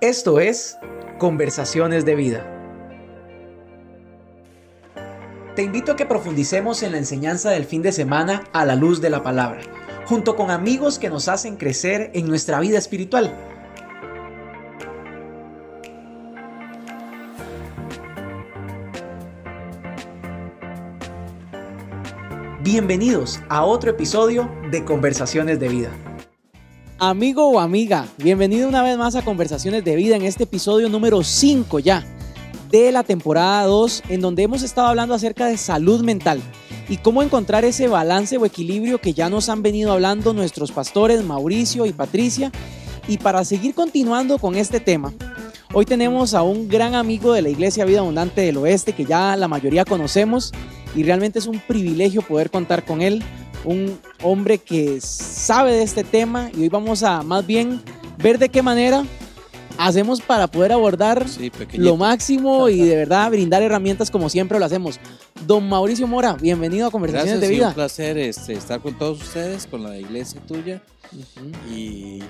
Esto es Conversaciones de Vida. Te invito a que profundicemos en la enseñanza del fin de semana a la luz de la palabra, junto con amigos que nos hacen crecer en nuestra vida espiritual. Bienvenidos a otro episodio de Conversaciones de Vida. Amigo o amiga, bienvenido una vez más a Conversaciones de Vida en este episodio número 5 ya de la temporada 2 en donde hemos estado hablando acerca de salud mental y cómo encontrar ese balance o equilibrio que ya nos han venido hablando nuestros pastores Mauricio y Patricia. Y para seguir continuando con este tema, hoy tenemos a un gran amigo de la Iglesia Vida Abundante del Oeste que ya la mayoría conocemos y realmente es un privilegio poder contar con él un hombre que sabe de este tema y hoy vamos a más bien ver de qué manera hacemos para poder abordar lo máximo y de verdad brindar herramientas como siempre lo hacemos. Don Mauricio Mora, bienvenido a Conversaciones de Vida. Es un placer este, estar con todos ustedes, con la iglesia tuya y,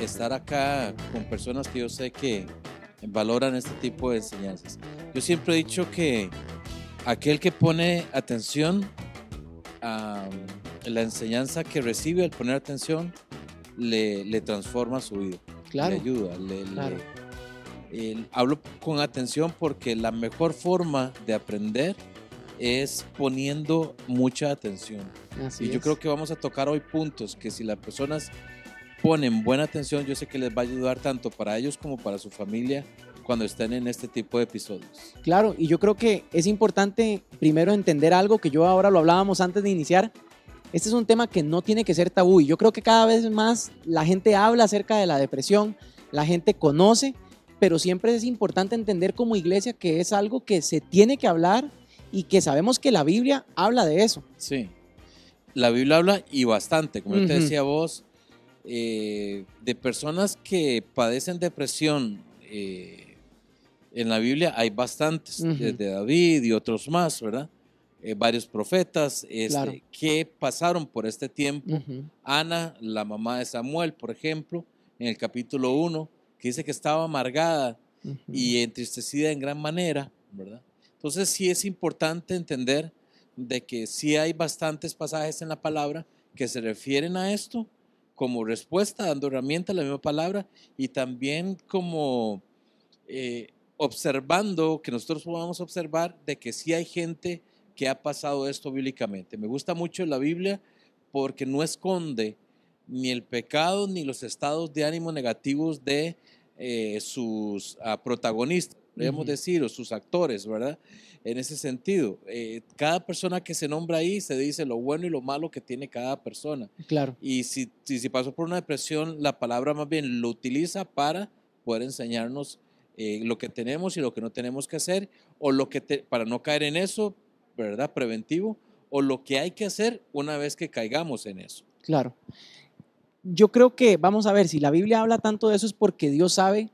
estar acá con personas que yo sé que valoran este tipo de enseñanzas. Yo siempre he dicho que aquel que pone atención la enseñanza que recibe al poner atención le, transforma su vida. Claro. Le ayuda. Le, hablo con atención porque la mejor forma de aprender es poniendo mucha atención. y yo creo que vamos a tocar hoy puntos que si las personas ponen buena atención, yo sé que les va a ayudar tanto para ellos como para su familia cuando estén en este tipo de episodios. Claro, y yo creo que es importante primero entender algo que yo ahora lo hablábamos antes de iniciar. Este es un tema que no tiene que ser tabú y yo creo que cada vez más la gente habla acerca de la depresión, la gente conoce, pero siempre es importante entender como iglesia que es algo que se tiene que hablar y que sabemos que la Biblia habla de eso. Sí, la Biblia habla y bastante, como te decía vos, eh, de personas que padecen depresión. Eh, en la Biblia hay bastantes, desde David y otros más, ¿verdad? Eh, varios profetas este, que pasaron por este tiempo. Ana, la mamá de Samuel, por ejemplo, en el capítulo 1, que dice que estaba amargada y entristecida en gran manera, ¿verdad? Entonces sí es importante entender de que sí hay bastantes pasajes en la palabra que se refieren a esto como respuesta, dando herramienta a la misma palabra y también como eh, observando, que nosotros podamos observar de que sí hay gente que ha pasado esto bíblicamente. Me gusta mucho la Biblia porque no esconde ni el pecado ni los estados de ánimo negativos de eh, sus ah, protagonistas, podemos decir, o sus actores, ¿verdad? En ese sentido, eh, cada persona que se nombra ahí se dice lo bueno y lo malo que tiene cada persona. Claro. Y si, si, si pasó por una depresión, la palabra más bien lo utiliza para poder enseñarnos eh, lo que tenemos y lo que no tenemos que hacer, o lo que para no caer en eso, ¿verdad? Preventivo, o lo que hay que hacer una vez que caigamos en eso. Claro. Yo creo que, vamos a ver, si la Biblia habla tanto de eso es porque Dios sabe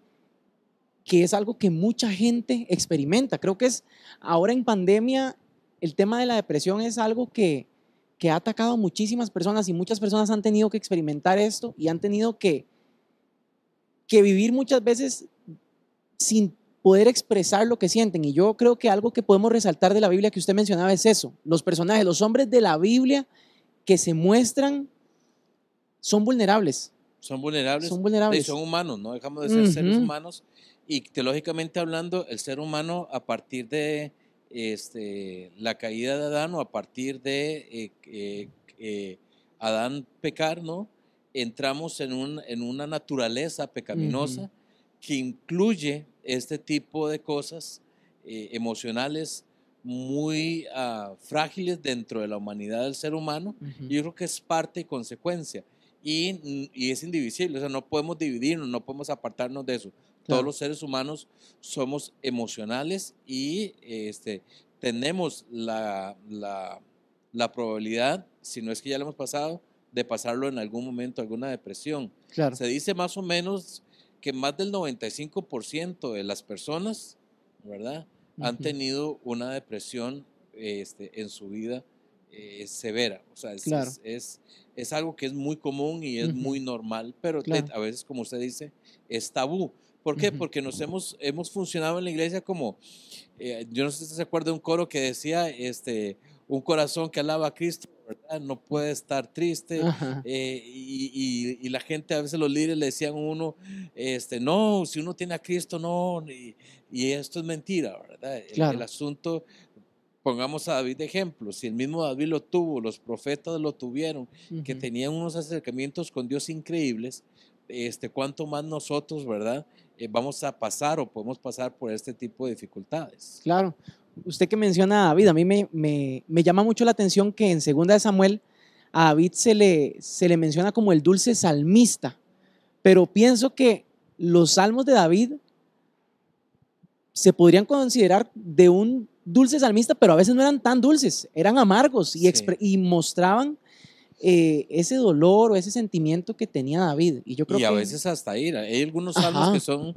que es algo que mucha gente experimenta. Creo que es ahora en pandemia el tema de la depresión es algo que, que ha atacado a muchísimas personas y muchas personas han tenido que experimentar esto y han tenido que, que vivir muchas veces sin poder expresar lo que sienten. Y yo creo que algo que podemos resaltar de la Biblia que usted mencionaba es eso. Los personajes, los hombres de la Biblia que se muestran son vulnerables. Son vulnerables. Son vulnerables. Y son humanos, no dejamos de ser seres humanos. Y teológicamente hablando, el ser humano a partir de este, la caída de Adán o a partir de eh, eh, eh, Adán pecar, ¿no? Entramos en, un, en una naturaleza pecaminosa que incluye este tipo de cosas eh, emocionales muy ah, frágiles dentro de la humanidad del ser humano. y yo creo que es parte y consecuencia. Y, es indivisible, o sea, no podemos dividirnos, no podemos apartarnos de eso. Todos los seres humanos somos emocionales y este, tenemos la, la, la, probabilidad, si no es que ya lo hemos pasado, de pasarlo en algún momento, alguna depresión. Se dice más o menos que más del 95% de las personas, ¿verdad? Han tenido una depresión este, en su vida eh, severa. O sea, es, es, algo que es muy común y es muy normal, pero a veces, como usted dice, es tabú. ¿Por qué? Porque nos hemos, hemos funcionado en la iglesia como, eh, yo no sé si se acuerda de un coro que decía, este, un corazón que alaba a Cristo, ¿verdad? No puede estar triste. Eh, y, la gente, a veces los líderes le decían a uno, este, no, si uno tiene a Cristo, no. Y, esto es mentira, ¿verdad? El, asunto, pongamos a David de ejemplo, si el mismo David lo tuvo, los profetas lo tuvieron, que tenían unos acercamientos con Dios increíbles, este, cuánto más nosotros, ¿verdad? Eh, vamos a pasar o podemos pasar por este tipo de dificultades. Claro. Usted que menciona a David, a mí me, me, me llama mucho la atención que en Segunda de Samuel a David se le, se le menciona como el dulce salmista, pero pienso que los salmos de David se podrían considerar de un dulce salmista, pero a veces no eran tan dulces, eran amargos y, y mostraban eh, ese dolor o ese sentimiento que tenía David. Y, yo creo y a veces hasta ira. Hay algunos salmos que son,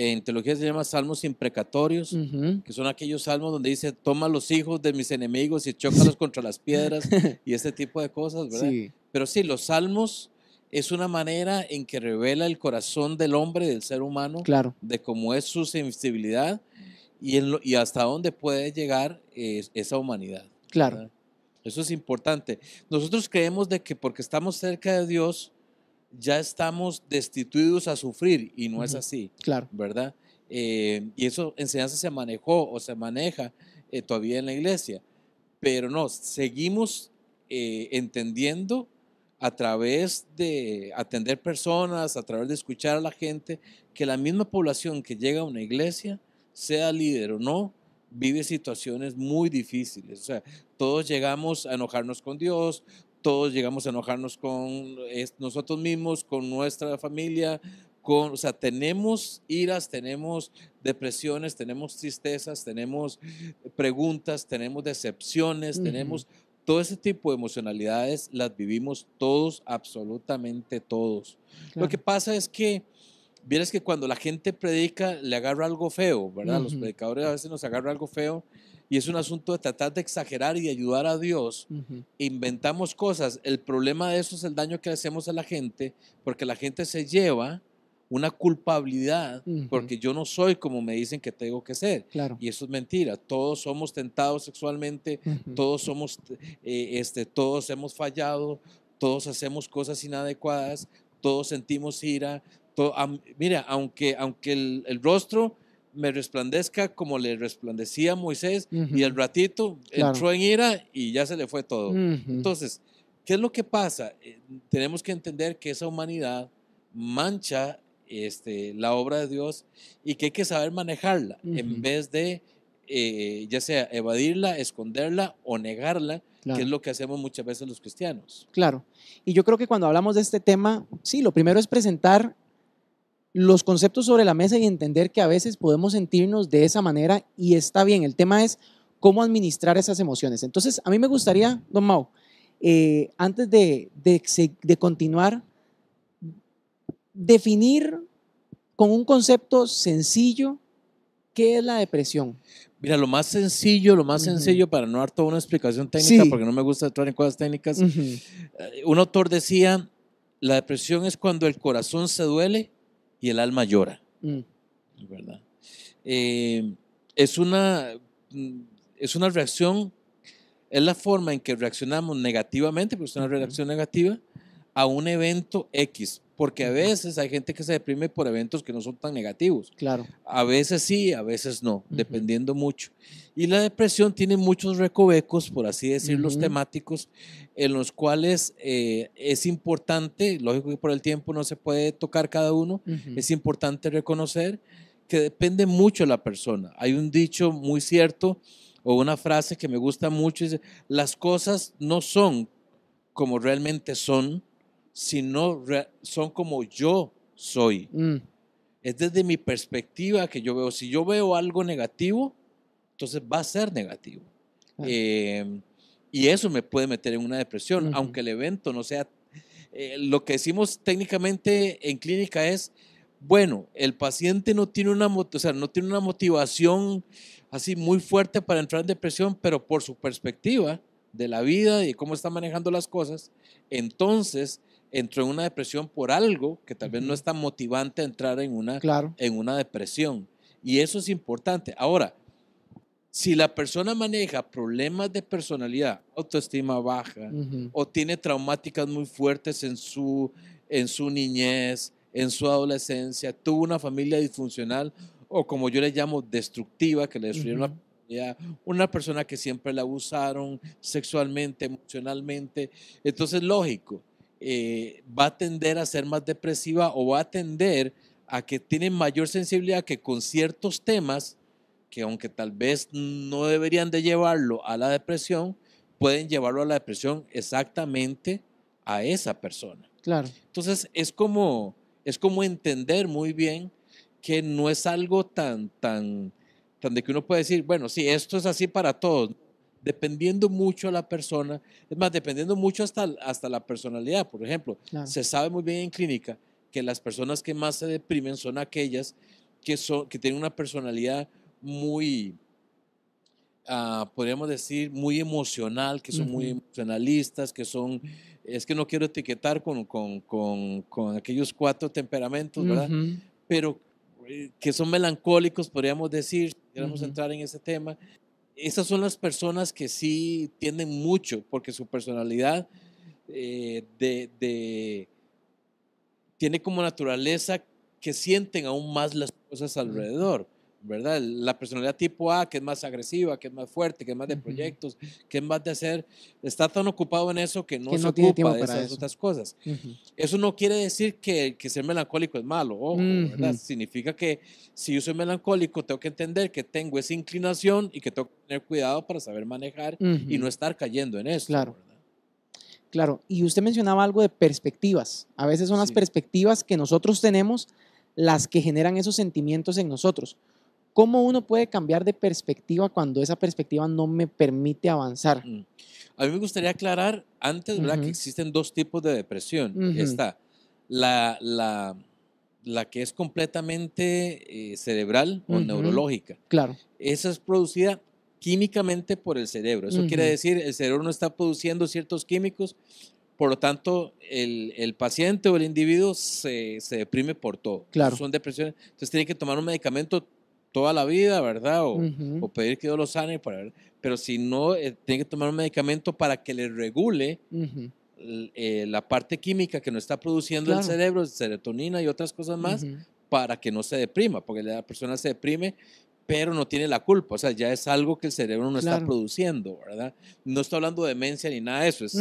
en teología se llama salmos imprecatorios, que son aquellos salmos donde dice, toma los hijos de mis enemigos y chócalos contra las piedras y ese tipo de cosas, ¿verdad? Pero sí, los salmos es una manera en que revela el corazón del hombre, del ser humano, claro. de cómo es su sensibilidad y, y hasta dónde puede llegar eh, esa humanidad. Claro. Eso es importante. Nosotros creemos de que porque estamos cerca de Dios, ya estamos destituidos a sufrir y no es así. Claro. ¿Verdad? Eh, y eso enseñanza se manejó o se maneja eh, todavía en la iglesia. Pero no, seguimos eh, entendiendo a través de atender personas, a través de escuchar a la gente, que la misma población que llega a una iglesia, sea líder o no, vive situaciones muy difíciles. O sea, todos llegamos a enojarnos con Dios, todos llegamos a enojarnos con nosotros mismos, con nuestra familia, con, o sea, tenemos iras, tenemos depresiones, tenemos tristezas, tenemos preguntas, tenemos decepciones, tenemos todo ese tipo de emocionalidades, las vivimos todos, absolutamente todos. Lo que pasa es que Vieres que cuando la gente predica le agarra algo feo, ¿verdad? Los predicadores a veces nos agarra algo feo y es un asunto de tratar de exagerar y ayudar a Dios. Inventamos cosas. El problema de eso es el daño que hacemos a la gente porque la gente se lleva una culpabilidad porque yo no soy como me dicen que tengo que ser. Claro. Y eso es mentira. Todos somos tentados sexualmente, todos somos, eh, este, todos hemos fallado, todos hacemos cosas inadecuadas, todos sentimos ira, mira, aunque, aunque el, rostro me resplandezca como le resplandecía a Moisés y el ratito entró en ira y ya se le fue todo. Entonces, ¿qué es lo que pasa? Eh, tenemos que entender que esa humanidad mancha este, la obra de Dios y que hay que saber manejarla en vez de eh, ya sea evadirla, esconderla o negarla, que es lo que hacemos muchas veces los cristianos. Claro. Y yo creo que cuando hablamos de este tema, sí, lo primero es presentar los conceptos sobre la mesa y entender que a veces podemos sentirnos de esa manera y está bien. El tema es cómo administrar esas emociones. Entonces, a mí me gustaría, don Mau, eh, antes de, de, continuar, definir con un concepto sencillo qué es la depresión. Mira, lo más sencillo, lo más sencillo, para no dar toda una explicación técnica, porque no me gusta entrar en cosas técnicas, eh, un autor decía, la depresión es cuando el corazón se duele y el alma llora. Mm. ¿Verdad? Eh, es, una, mm, es una reacción, es la forma en que reaccionamos negativamente, porque es una reacción negativa, a un evento X. Porque a veces hay gente que se deprime por eventos que no son tan negativos. Claro. A veces sí, a veces no, dependiendo mucho. Y la depresión tiene muchos recovecos, por así decirlo, temáticos, en los cuales eh, es importante, lógico que por el tiempo no se puede tocar cada uno, es importante reconocer que depende mucho de la persona. Hay un dicho muy cierto o una frase que me gusta mucho, es, las cosas no son como realmente son, sino son como yo soy. Mm. Es desde mi perspectiva que yo veo. Si yo veo algo negativo, entonces va a ser negativo. Em, y eso me puede meter en una depresión, aunque el evento no sea... Eh, lo que decimos técnicamente en clínica es, bueno, el paciente no tiene una, o sea, no tiene una motivación así muy fuerte para entrar en depresión, pero por su perspectiva, de la vida y cómo está manejando las cosas, entonces entró en una depresión por algo que tal vez no es tan motivante entrar en una, en una depresión. Y eso es importante. Ahora, si la persona maneja problemas de personalidad, autoestima baja, o tiene traumáticas muy fuertes en su, en su niñez, en su adolescencia, tuvo una familia disfuncional o como yo le llamo destructiva, que le destruyeron la una persona que siempre la abusaron sexualmente, emocionalmente. Entonces, lógico, eh, va a tender a ser más depresiva o va a tender a que tiene mayor sensibilidad que con ciertos temas que aunque tal vez no deberían de llevarlo a la depresión, pueden llevarlo a la depresión exactamente a esa persona. Claro. Entonces es como, es como entender muy bien que no es algo tan, tan, tan de que uno puede decir, bueno, sí, esto es así para todos, dependiendo mucho a la persona, es más, dependiendo mucho hasta, hasta la personalidad. Por ejemplo, se sabe muy bien en clínica que las personas que más se deprimen son aquellas que, son, que tienen una personalidad muy, ah, podríamos decir, muy emocional, que son muy emocionalistas, que son, es que no quiero etiquetar con, con, con, con aquellos cuatro temperamentos, ¿verdad? Pero eh, que son melancólicos, podríamos decir, si queremos entrar en ese tema, esas son las personas que sí tienden mucho, porque su personalidad eh, de, tiene como naturaleza que sienten aún más las cosas alrededor. ¿Verdad? La personalidad tipo A, que es más agresiva, que es más fuerte, que es más de proyectos, que es más de hacer, está tan ocupado en eso que no, se ocupa de esas otras cosas. Eso no quiere decir que, que, ser melancólico es malo, ¿verdad? Significa que si yo soy melancólico, tengo que entender que tengo esa inclinación y que tengo que tener cuidado para saber manejar y no estar cayendo en eso. Claro. Claro, y usted mencionaba algo de perspectivas. A veces son las perspectivas que nosotros tenemos las que generan esos sentimientos en nosotros. ¿Cómo uno puede cambiar de perspectiva cuando esa perspectiva no me permite avanzar? Mm. A mí me gustaría aclarar antes, ¿verdad? Que existen dos tipos de depresión. Está la, la, la, que es completamente eh, cerebral o neurológica. Claro. Esa es producida químicamente por el cerebro. Eso quiere decir, el cerebro no está produciendo ciertos químicos, por lo tanto, el, el paciente o el individuo se, se, deprime por todo. Claro. Son depresiones. Entonces tiene que tomar un medicamento toda la vida, ¿verdad? O, o pedir que Dios lo sane, para, pero si no, eh, tiene que tomar un medicamento para que le regule eh, la parte química que no está produciendo el cerebro, serotonina y otras cosas más, para que no se deprima, porque la persona se deprime, pero no tiene la culpa, o sea, ya es algo que el cerebro no está produciendo, ¿verdad? No estoy hablando de demencia ni nada de eso, es,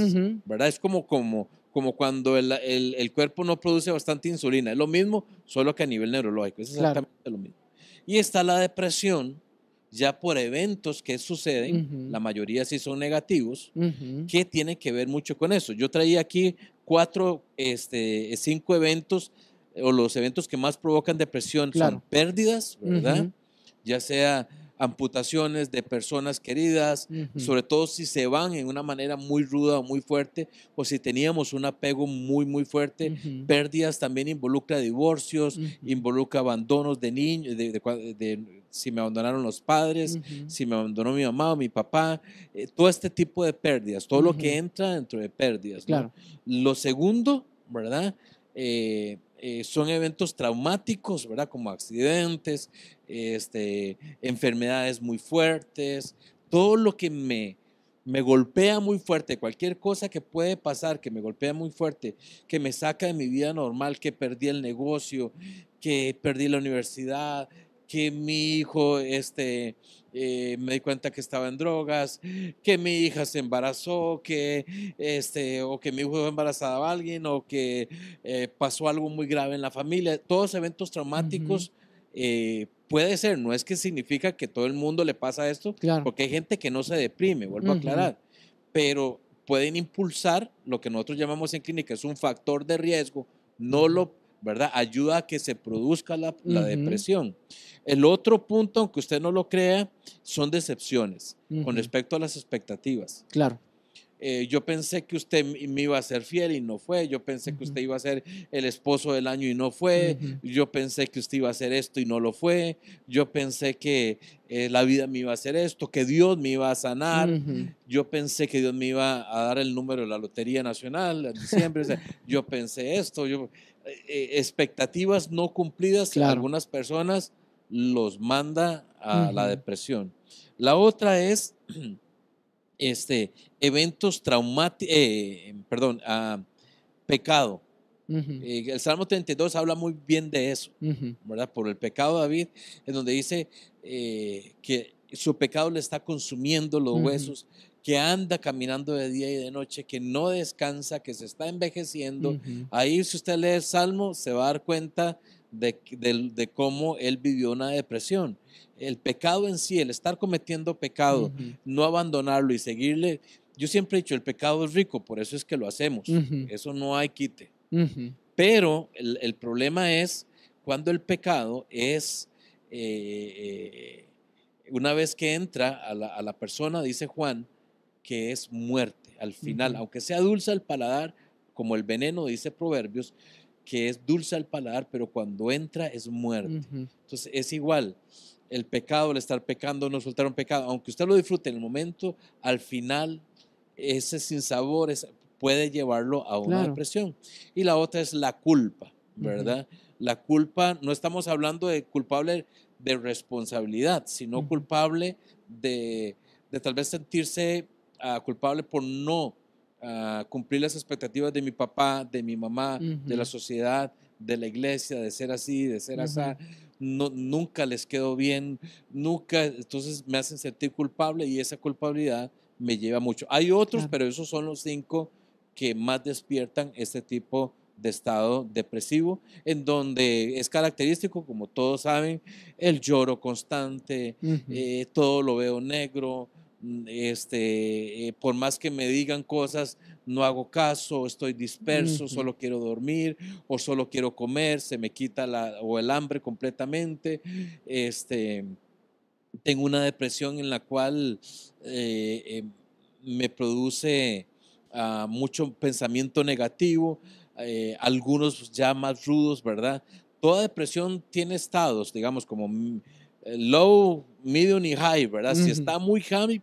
¿verdad? Es como, como, como cuando el, el, el, cuerpo no produce bastante insulina, es lo mismo, solo que a nivel neurológico, es exactamente lo mismo. Y está la depresión, ya por eventos que suceden, la mayoría sí son negativos, que tiene que ver mucho con eso. Yo traía aquí cuatro, este, cinco eventos, o los eventos que más provocan depresión son pérdidas, ¿verdad? Ya sea amputaciones de personas queridas, sobre todo si se van en una manera muy ruda o muy fuerte, o si teníamos un apego muy, muy fuerte. Pérdidas también involucra divorcios, involucra abandonos de niños, de, si me abandonaron los padres, si me abandonó mi mamá o mi papá, eh, todo este tipo de pérdidas, todo lo que entra dentro de pérdidas. Lo segundo, ¿verdad? Eh, eh, son eventos traumáticos, ¿verdad? Como accidentes, este, enfermedades muy fuertes, todo lo que me, me golpea muy fuerte, cualquier cosa que puede pasar, que me golpea muy fuerte, que me saca de mi vida normal, que perdí el negocio, que perdí la universidad, que mi hijo este, eh, me di cuenta que estaba en drogas, que mi hija se embarazó, que, este, o que mi hijo fue embarazada a alguien, o que eh, pasó algo muy grave en la familia. Todos eventos traumáticos eh, puede ser, no es que significa que todo el mundo le pasa esto, porque hay gente que no se deprime, vuelvo a aclarar, pero pueden impulsar lo que nosotros llamamos en clínica, es un factor de riesgo, no lo ¿verdad? Ayuda a que se produzca la, depresión. El otro punto, aunque usted no lo crea, son decepciones con respecto a las expectativas. Claro. eh, yo pensé que usted me iba a ser fiel y no fue, yo pensé que usted iba a ser el esposo del año y no fue, yo pensé que usted iba a hacer esto y no lo fue, yo pensé que eh, la vida me iba a hacer esto, que Dios me iba a sanar, yo pensé que Dios me iba a dar el número de la Lotería Nacional en diciembre, yo pensé esto, yo, eh, expectativas no cumplidas, algunas personas los manda a la depresión. La otra es este, eventos traumáticos, eh, perdón, uh, pecado. Eh, el Salmo 32 habla muy bien de eso, ¿verdad? Por el pecado de David, en donde dice que su pecado le está consumiendo los huesos, que anda caminando de día y de noche, que no descansa, que se está envejeciendo. Ahí si usted lee el Salmo, se va a dar cuenta de, de cómo él vivió una depresión el pecado en sí, el estar cometiendo pecado, no abandonarlo y seguirle. Yo siempre he dicho, el pecado es rico, por eso es que lo hacemos. Eso no hay quite. Pero el, problema es cuando el pecado es, eh, eh, una vez que entra a la, persona, dice Juan, que es muerte al final, aunque sea dulce al paladar, como el veneno dice Proverbios, que es dulce al paladar, pero cuando entra es muerte. Entonces es igual el pecado, el estar pecando, no soltar un pecado, aunque usted lo disfrute en el momento, al final ese sinsabor puede llevarlo a una depresión. Y la otra es la culpa, ¿verdad? La culpa, no estamos hablando de culpable de responsabilidad, sino culpable de, tal vez sentirse ah, culpable por no ah, cumplir las expectativas de mi papá, de mi mamá, de la sociedad, de la iglesia, de ser así, de ser así no, nunca les quedó bien, nunca, entonces me hacen sentir culpable y esa culpabilidad me lleva mucho. Hay otros, pero esos son los cinco que más despiertan este tipo de estado depresivo, en donde es característico, como todos saben, el lloro constante, eh, todo lo veo negro, este, eh, por más que me digan cosas, no hago caso, estoy disperso, solo quiero dormir o solo quiero comer, se me quita la, o el hambre completamente. Este, tengo una depresión en la cual eh, eh, me produce ah, mucho pensamiento negativo, algunos ya más rudos, ¿verdad? Toda depresión tiene estados, digamos, como mm, low, medium y high, ¿verdad? Si está muy high,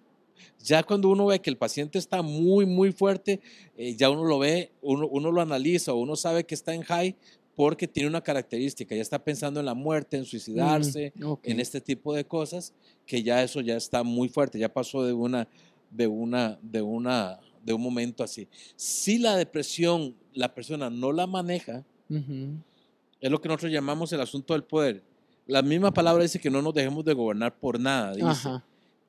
ya cuando uno ve que el paciente está muy, muy fuerte, eh, ya uno lo ve, uno, uno lo analiza, uno sabe que está en high porque tiene una característica, ya está pensando en la muerte, en suicidarse, en este tipo de cosas, que ya eso ya está muy fuerte, ya pasó de una, de una, de una, de un momento así. Si la depresión la persona no la maneja, es lo que nosotros llamamos el asunto del poder. La misma palabra dice que no nos dejemos de gobernar por nada, dice.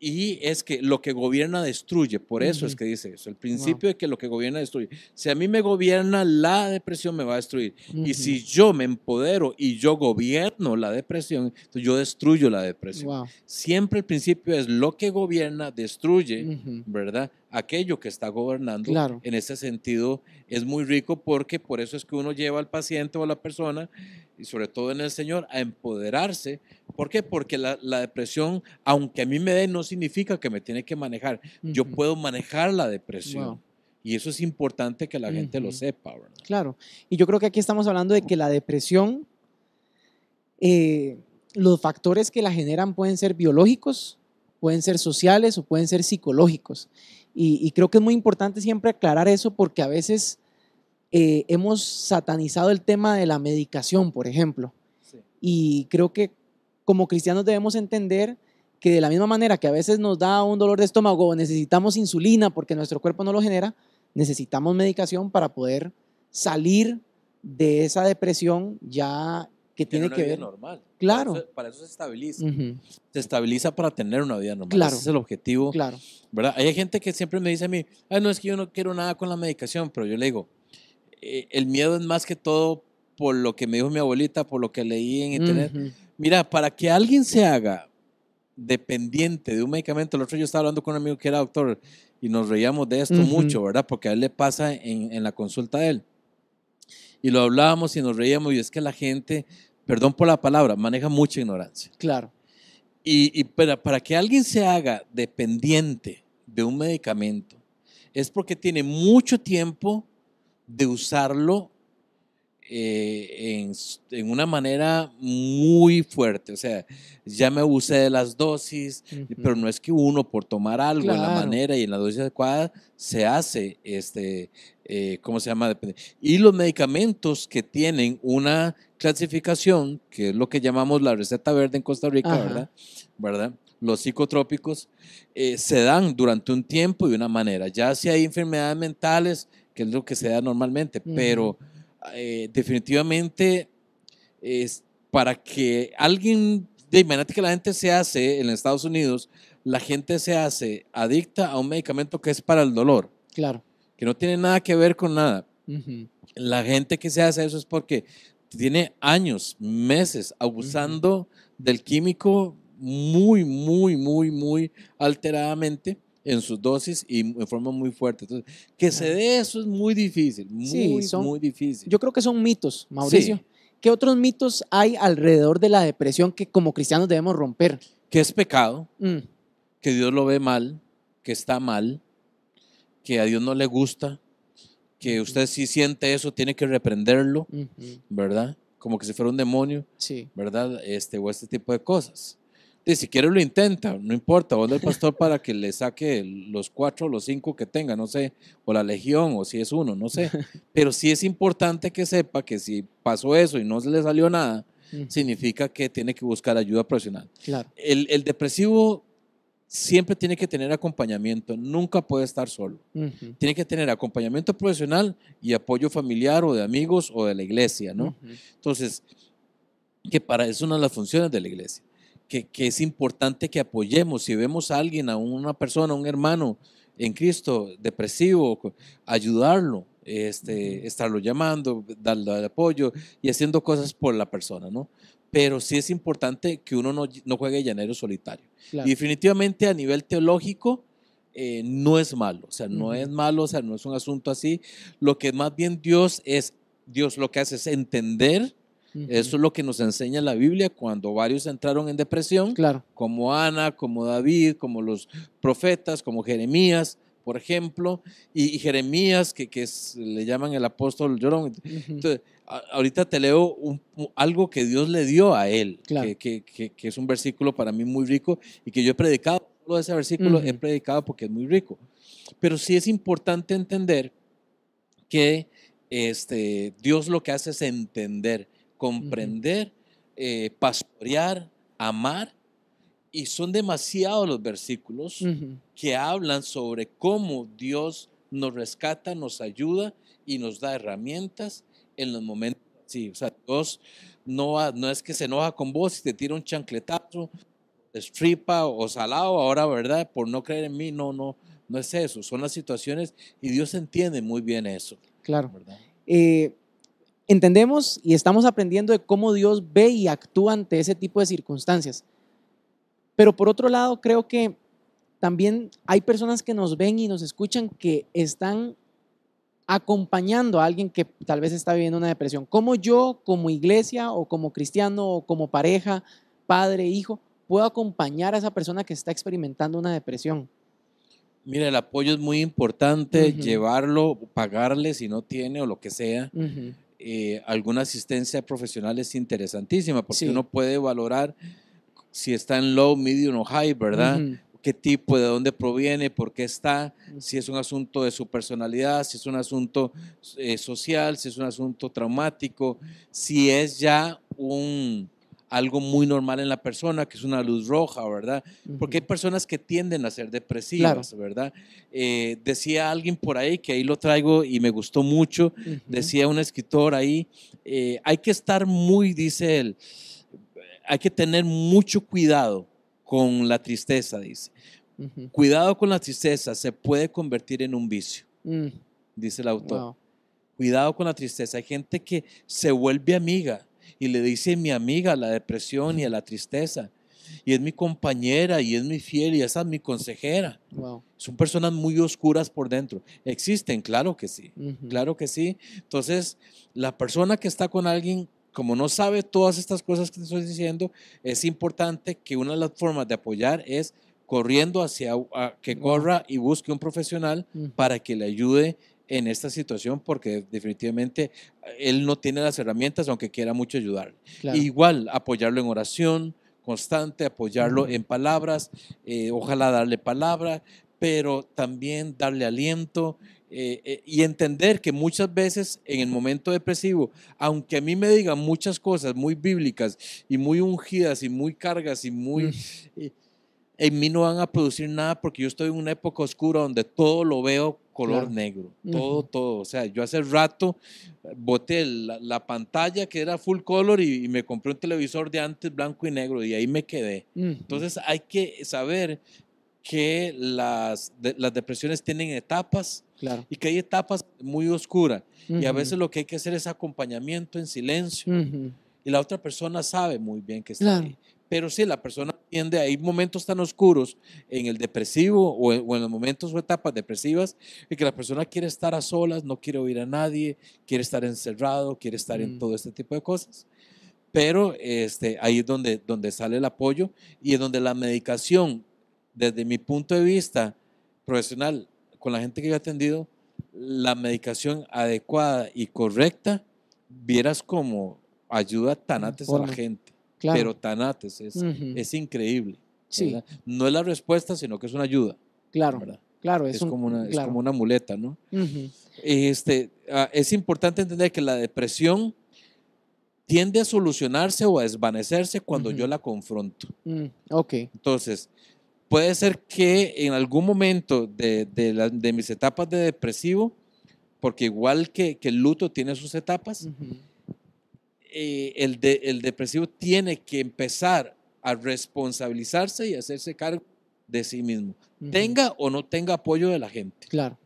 Y es que lo que gobierna destruye, por eso es que dice eso. El principio de que lo que gobierna destruye. Si a mí me gobierna la depresión, me va a destruir. Y si yo me empodero y yo gobierno la depresión, entonces yo destruyo la depresión. Siempre el principio es lo que gobierna destruye, ¿verdad? aquello que está gobernando. En ese sentido es muy rico porque por eso es que uno lleva al paciente o a la persona, y sobre todo en el Señor, a empoderarse. ¿Por qué? Porque la, depresión, aunque a mí me dé, no significa que me tiene que manejar. Yo puedo manejar la depresión. Y eso es importante que la gente lo sepa. Claro. Y yo creo que aquí estamos hablando de que la depresión, eh, los factores que la generan pueden ser biológicos, pueden ser sociales o pueden ser psicológicos. Y, creo que es muy importante siempre aclarar eso porque a veces eh, hemos satanizado el tema de la medicación, por ejemplo. Y creo que como cristianos debemos entender que de la misma manera que a veces nos da un dolor de estómago o necesitamos insulina porque nuestro cuerpo no lo genera, necesitamos medicación para poder salir de esa depresión ya que tiene que ver. normal. Claro. Para eso, se estabiliza. Se estabiliza para tener una vida normal. Claro. Ese es el objetivo. Claro. ¿verdad? Hay gente que siempre me dice a mí, Ay, no es que yo no quiero nada con la medicación, pero yo le digo, eh, el miedo es más que todo por lo que me dijo mi abuelita, por lo que leí en internet. Mira, para que alguien se haga dependiente de un medicamento, el otro yo estaba hablando con un amigo que era doctor y nos reíamos de esto mucho, ¿verdad? Porque a él le pasa en, en la consulta de él y lo hablábamos y nos reíamos y es que la gente, perdón por la palabra, maneja mucha ignorancia. Claro. Y, para, para que alguien se haga dependiente de un medicamento, es porque tiene mucho tiempo de usarlo eh, en, una manera muy fuerte. O sea, ya me abusé de las dosis, pero no es que uno por tomar algo en la manera y en la dosis adecuada se hace, este, eh, ¿cómo se llama? Y los medicamentos que tienen una clasificación, que es lo que llamamos la receta verde en Costa Rica, ¿verdad? ¿verdad? Los psicotrópicos eh, se dan durante un tiempo y una manera. Ya si hay enfermedades mentales, que es lo que se da normalmente, pero eh, definitivamente es para que alguien, de imagínate que la gente se hace en Estados Unidos, la gente se hace adicta a un medicamento que es para el dolor. Claro. Que no tiene nada que ver con nada. La gente que se hace eso es porque tiene años, meses abusando del químico muy, muy, muy, muy alteradamente en sus dosis y en forma muy fuerte. Entonces, que se dé eso es muy difícil, muy, muy difícil. Yo creo que son mitos, Mauricio. ¿Qué otros mitos hay alrededor de la depresión que como cristianos debemos romper? Que es pecado, mm. que Dios lo ve mal, que está mal, que a Dios no le gusta, que usted si siente eso tiene que reprenderlo, ¿verdad? Como que si fuera un demonio, sí. ¿verdad? Este, o este tipo de cosas si quiere lo intenta, no importa, o el pastor para que le saque los cuatro o los cinco que tenga, no sé, o la legión, o si es uno, no sé. Pero sí es importante que sepa que si pasó eso y no se le salió nada, significa que tiene que buscar ayuda profesional. Claro. El, depresivo siempre tiene que tener acompañamiento, nunca puede estar solo. Tiene que tener acompañamiento profesional y apoyo familiar o de amigos o de la iglesia, ¿no? Entonces, que para eso es una de las funciones de la iglesia que, es importante que apoyemos. Si vemos a alguien, a una persona, a un hermano en Cristo depresivo, ayudarlo, este, estarlo llamando, darle apoyo y haciendo cosas por la persona, ¿no? Pero sí es importante que uno no, no juegue llanero solitario. definitivamente a nivel teológico, eh, no es malo, o sea, no es malo, o sea, no es un asunto así. Lo que más bien Dios es, Dios lo que hace es entender eso es lo que nos enseña la Biblia cuando varios entraron en depresión, claro. como Ana, como David, como los profetas, como Jeremías, por ejemplo, y, Jeremías, que, que le llaman el apóstol llorón. Entonces, ahorita te leo algo que Dios le dio a él, que, que, es un versículo para mí muy rico y que yo he predicado, solo ese versículo he predicado porque es muy rico. Pero sí es importante entender que este, Dios lo que hace es entender comprender, eh, pastorear, amar. Y son demasiados los versículos que hablan sobre cómo Dios nos rescata, nos ayuda y nos da herramientas en los momentos Sí, O sea, Dios no, no es que se enoja con vos y te tira un chancletazo, estripa o salado ahora, ¿verdad? Por no creer en mí. No, no, no es eso. Son las situaciones y Dios entiende muy bien eso. Claro. ¿verdad? Eh, entendemos y estamos aprendiendo de cómo Dios ve y actúa ante ese tipo de circunstancias. Pero por otro lado, creo que también hay personas que nos ven y nos escuchan que están acompañando a alguien que tal vez está viviendo una depresión. ¿Cómo yo, como iglesia o como cristiano o como pareja, padre, hijo, puedo acompañar a esa persona que está experimentando una depresión? Mira, el apoyo es muy importante, llevarlo, pagarle si no tiene o lo que sea. Eh, alguna asistencia profesional es interesantísima porque uno puede valorar si está en low, medium o high, ¿verdad? qué tipo, de dónde proviene, por qué está, si es un asunto de su personalidad, si es un asunto eh, social, si es un asunto traumático, si es ya un, algo muy normal en la persona, que es una luz roja, ¿verdad? Porque hay personas que tienden a ser depresivas, ¿verdad? Eh, decía alguien por ahí, que ahí lo traigo y me gustó mucho, decía un escritor ahí, eh, hay que estar muy, dice él, hay que tener mucho cuidado con la tristeza, dice. Cuidado con la tristeza, se puede convertir en un vicio, mm. dice el autor. Cuidado con la tristeza. Hay gente que se vuelve amiga y le dice mi amiga a la depresión y a la tristeza. Y es mi compañera y es mi fiel y esa es mi consejera. Son personas muy oscuras por dentro. ¿Existen? Claro que sí. Claro que sí. Entonces, la persona que está con alguien, como no sabe todas estas cosas que te estoy diciendo, es importante que una de las formas de apoyar es corriendo hacia que corra y busque un profesional para que le ayude en esta situación porque definitivamente él no tiene las herramientas aunque quiera mucho ayudar. Igual apoyarlo en oración constante, apoyarlo en palabras, eh, ojalá darle palabra, pero también darle aliento eh, eh, y entender que muchas veces en el momento depresivo, aunque a mí me digan muchas cosas muy bíblicas y muy ungidas y muy cargas y muy... en mí no van a producir nada porque yo estoy en una época oscura donde todo lo veo color negro, todo, todo. O sea, yo hace rato boté la, pantalla que era full color y, me compré un televisor de antes blanco y negro y ahí me quedé. Entonces hay que saber que las, las depresiones tienen etapas y que hay etapas muy oscuras. Y a veces lo que hay que hacer es acompañamiento en silencio. Y la otra persona sabe muy bien que está ahí. Pero sí, la persona hay momentos tan oscuros en el depresivo o en, los momentos o etapas depresivas en que la persona quiere estar a solas, no quiere oír a nadie, quiere estar encerrado, quiere estar en mm. todo este tipo de cosas. Pero este, ahí es donde, donde sale el apoyo y es donde la medicación, desde mi punto de vista profesional, con la gente que yo he atendido, la medicación adecuada y correcta, vieras como ayuda tan antes a la gente pero tanates, es, es increíble. Sí. No es la respuesta, sino que es una ayuda. Claro, claro. Es, como una, es como una muleta, ¿no? este, ah, es importante entender que la depresión tiende a solucionarse o a desvanecerse cuando yo la confronto. Mm, ok. Entonces, puede ser que en algún momento de, de, de mis etapas de depresivo, porque igual que, que el luto tiene sus etapas, eh, el, el depresivo tiene que empezar a responsabilizarse y hacerse cargo de sí mismo. Tenga o no tenga apoyo de la gente. Claro.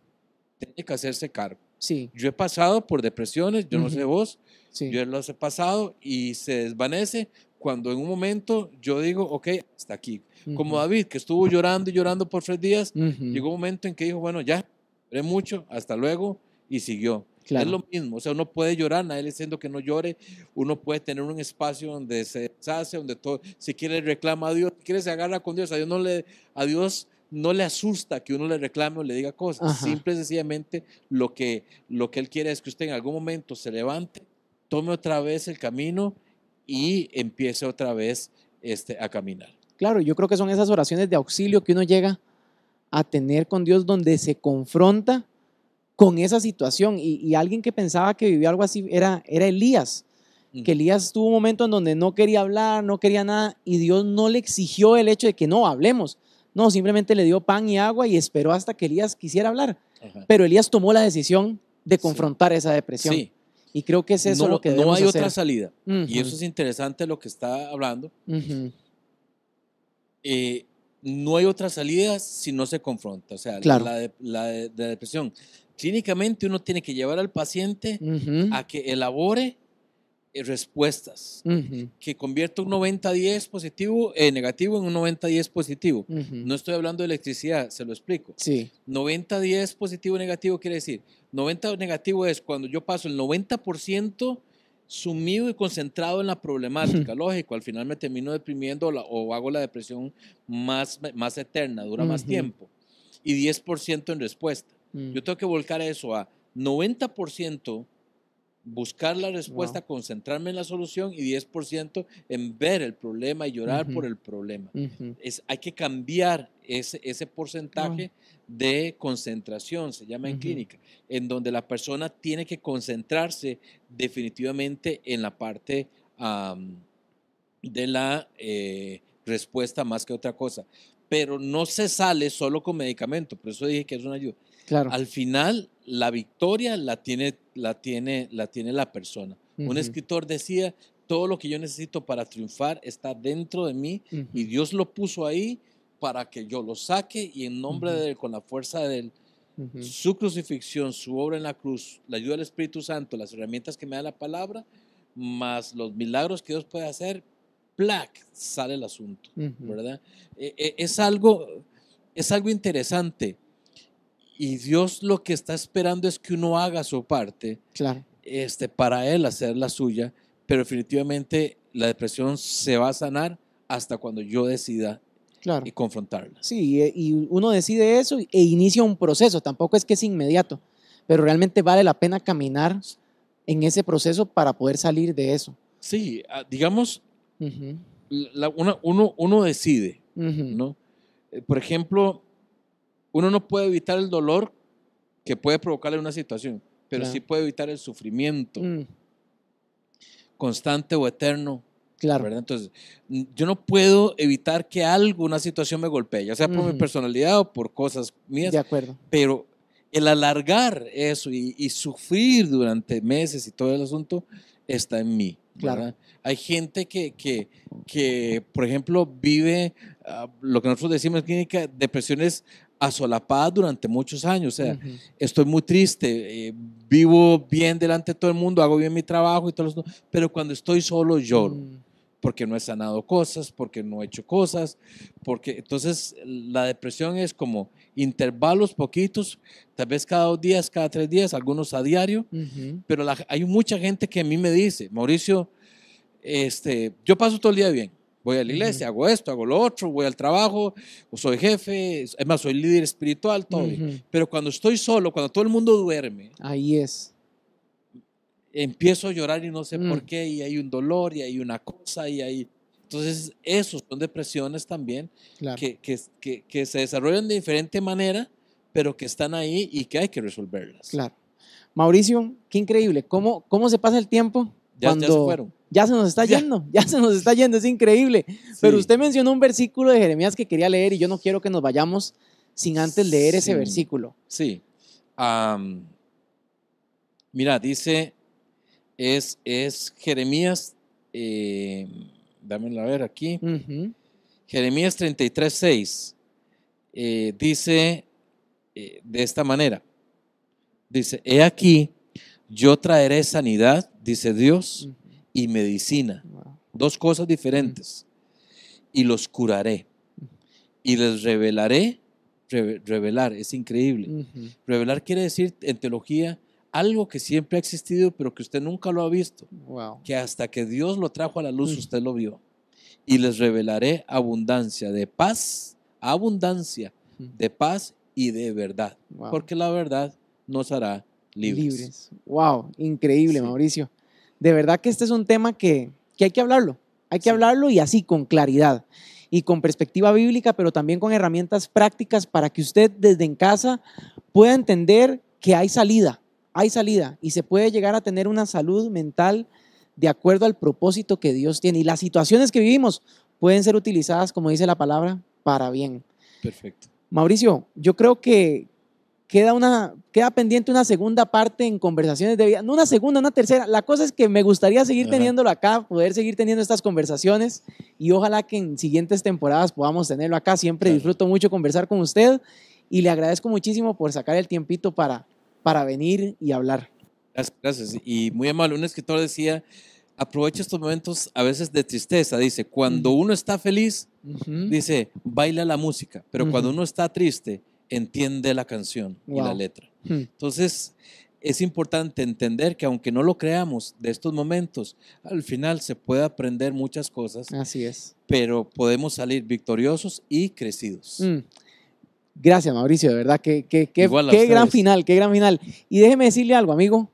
Tiene que hacerse cargo. Sí. Yo he pasado por depresiones, yo no sé vos, sí. yo los he pasado y se desvanece cuando en un momento yo digo, ok, hasta aquí. Como David, que estuvo llorando y llorando por tres días, llegó un momento en que dijo, bueno, ya, lloré mucho, hasta luego, y siguió. Es lo mismo, o sea, uno puede llorar, nadie le diciendo que no llore, uno puede tener un espacio donde se deshace, donde todo, si quiere reclama a Dios, si quiere se agarra con Dios, a Dios no le, a Dios no le asusta que uno le reclame o le diga cosas, simple y sencillamente lo que, lo que Él quiere es que usted en algún momento se levante, tome otra vez el camino y empiece otra vez este, a caminar. Claro, yo creo que son esas oraciones de auxilio que uno llega a tener con Dios donde se confronta con esa situación. Y, alguien que pensaba que vivía algo así era, era Elías. Que Elías tuvo un momento en donde no quería hablar, no quería nada, y Dios no le exigió el hecho de que no hablemos. No, simplemente le dio pan y agua y esperó hasta que Elías quisiera hablar. Pero Elías tomó la decisión de confrontar esa depresión. Y creo que es eso lo que No hay otra salida. Y eso es interesante lo que está hablando. Eh, no hay otra salida si no se confronta. O sea, la, la, depresión clínicamente uno tiene que llevar al paciente a que elabore eh, respuestas, que convierta un 90-10 positivo, eh, negativo en un 90-10 positivo. No estoy hablando de electricidad, se lo explico. Sí. 90-10 positivo negativo quiere decir, 90 negativo es cuando yo paso el 90% sumido y concentrado en la problemática, lógico, al final me termino deprimiendo o hago la depresión más, más eterna, dura más tiempo, y 10% en respuesta. Mm. Yo tengo que volcar eso a 90% buscar la respuesta, concentrarme en la solución y 10% en ver el problema y llorar por el problema. es, hay que cambiar ese, ese porcentaje de concentración, se llama en clínica, en donde la persona tiene que concentrarse definitivamente en la parte de la eh, respuesta más que otra cosa. Pero no se sale solo con medicamento, por eso dije que es una ayuda al final, la victoria la tiene la, tiene, la, tiene la persona. Un escritor decía, todo lo que yo necesito para triunfar está dentro de mí y Dios lo puso ahí para que yo lo saque y en nombre de él, con la fuerza de él, su crucifixión, su obra en la cruz, la ayuda del Espíritu Santo, las herramientas que me da la palabra, más los milagros que Dios puede hacer, plac, sale el asunto, ¿verdad? E, e, es, algo, es algo interesante y Dios lo que está esperando es que uno haga su parte claro. este, para Él hacer la suya, pero definitivamente la depresión se va a sanar hasta cuando yo decida y confrontarlas. Sí, y uno decide eso e inicia un proceso, tampoco es que es inmediato, pero realmente vale la pena caminar en ese proceso para poder salir de eso. Sí, ah, digamos, uno, uno, decide, ¿no? Eh, por ejemplo, uno no puede evitar el dolor que puede provocarle una situación, pero sí puede evitar el sufrimiento mm. constante o eterno. Claro. ¿verdad? Entonces, yo no puedo evitar que algo, una situación me golpee, ya sea por mi personalidad o por cosas mías. De acuerdo. Pero el alargar eso y, sufrir durante meses y todo el asunto está en mí. Claro. Hay gente que, que, que, por ejemplo, vive ah, lo que nosotros decimos en clínica, depresiones asolapadas durante muchos años. O sea, estoy muy triste, eh, vivo bien delante de todo el mundo, hago bien mi trabajo y todo eso, pero cuando estoy solo lloro. Mm porque no he sanado cosas, porque no he hecho cosas, porque entonces la depresión es como intervalos poquitos, tal vez cada dos días, cada tres días, algunos a diario, pero hay mucha gente que a mí me dice, Mauricio, este, yo paso todo el día bien, voy a la iglesia, hago esto, hago lo otro, voy al trabajo, soy jefe, es más, soy líder espiritual, todo, pero cuando estoy solo, cuando todo el mundo duerme, ahí es empiezo a llorar y no sé por mm. qué, y hay un dolor, y hay una cosa, y hay... Entonces, esos son depresiones también que, que, que, se desarrollan de diferente manera, pero que están ahí y que hay que resolverlas. Claro. Mauricio, qué increíble. ¿Cómo, cómo se pasa el tiempo? Ya, cuando ya se fueron. Ya se nos está yendo, ya se nos está yendo, es increíble. Pero usted mencionó un versículo de Jeremías que quería leer y yo no quiero que nos vayamos sin antes leer ese versículo. Sí. mira, dice es, es Jeremías, eh, dámelo a ver aquí, Jeremías 33, 6, eh, dice eh, de esta manera, dice, he aquí, yo traeré sanidad, dice Dios, y medicina, dos cosas diferentes, y los curaré, y les revelaré, revelar, es increíble, revelar quiere decir en teología, algo que siempre ha existido, pero que usted nunca lo ha visto. Que hasta que Dios lo trajo a la luz, mm. usted lo vio. Y les revelaré abundancia de paz, abundancia mm. de paz y de verdad. Porque la verdad nos hará libres. libres. Wow, increíble, Mauricio. De verdad que este es un tema que, hay que hablarlo. Hay que hablarlo y así, con claridad y con perspectiva bíblica, pero también con herramientas prácticas para que usted desde en casa pueda entender que hay salida, hay salida y se puede llegar a tener una salud mental de acuerdo al propósito que Dios tiene. Y las situaciones que vivimos pueden ser utilizadas, como dice la palabra, para bien. Perfecto. Mauricio, yo creo que queda, una, queda pendiente una segunda parte en conversaciones de vida, no una segunda, una tercera. La cosa es que me gustaría seguir teniéndolo acá, poder seguir teniendo estas conversaciones y ojalá que en siguientes temporadas podamos tenerlo acá. Siempre disfruto mucho conversar con usted y le agradezco muchísimo por sacar el tiempito para, para venir y hablar. Gracias, gracias. Y muy amable, un escritor decía, aprovecha estos momentos a veces de tristeza. Dice, cuando uno está feliz, dice, baila la música, pero cuando uno está triste, entiende la canción y la letra. Entonces, es importante entender que aunque no lo creamos de estos momentos, al final se puede aprender muchas cosas. Así es. Pero podemos salir victoriosos y crecidos. Mm. Gracias, Mauricio, de verdad, qué, qué, qué, gran final, qué gran final. Y déjeme decirle algo, amigo.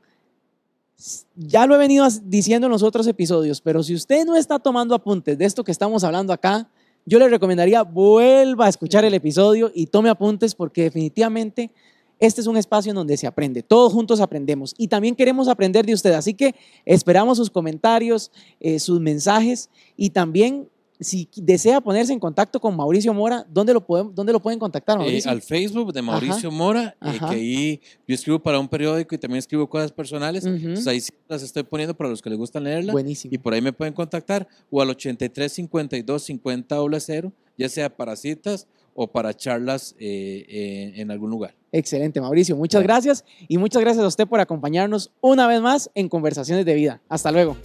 Ya lo he venido diciendo en los otros episodios, pero si usted no está tomando apuntes de esto que estamos hablando acá, yo le recomendaría vuelva a escuchar el episodio y tome apuntes porque definitivamente este es un espacio en donde se aprende. Todos juntos aprendemos y también queremos aprender de usted. Así que esperamos sus comentarios, eh, sus mensajes y también si desea ponerse en contacto con Mauricio Mora, ¿dónde lo, pueden, dónde lo pueden contactar, eh, al Facebook de Mauricio Mora, eh, que ahí yo escribo para un periódico y también escribo cosas personales. ahí sí las estoy poniendo para los que les gustan leerla. Buenísimo. Y por ahí me pueden contactar o al 83 52 50 0, ya sea para citas o para charlas eh, en algún lugar. Excelente, Mauricio. Muchas gracias y muchas gracias a usted por acompañarnos una vez más en Conversaciones de Vida. Hasta luego.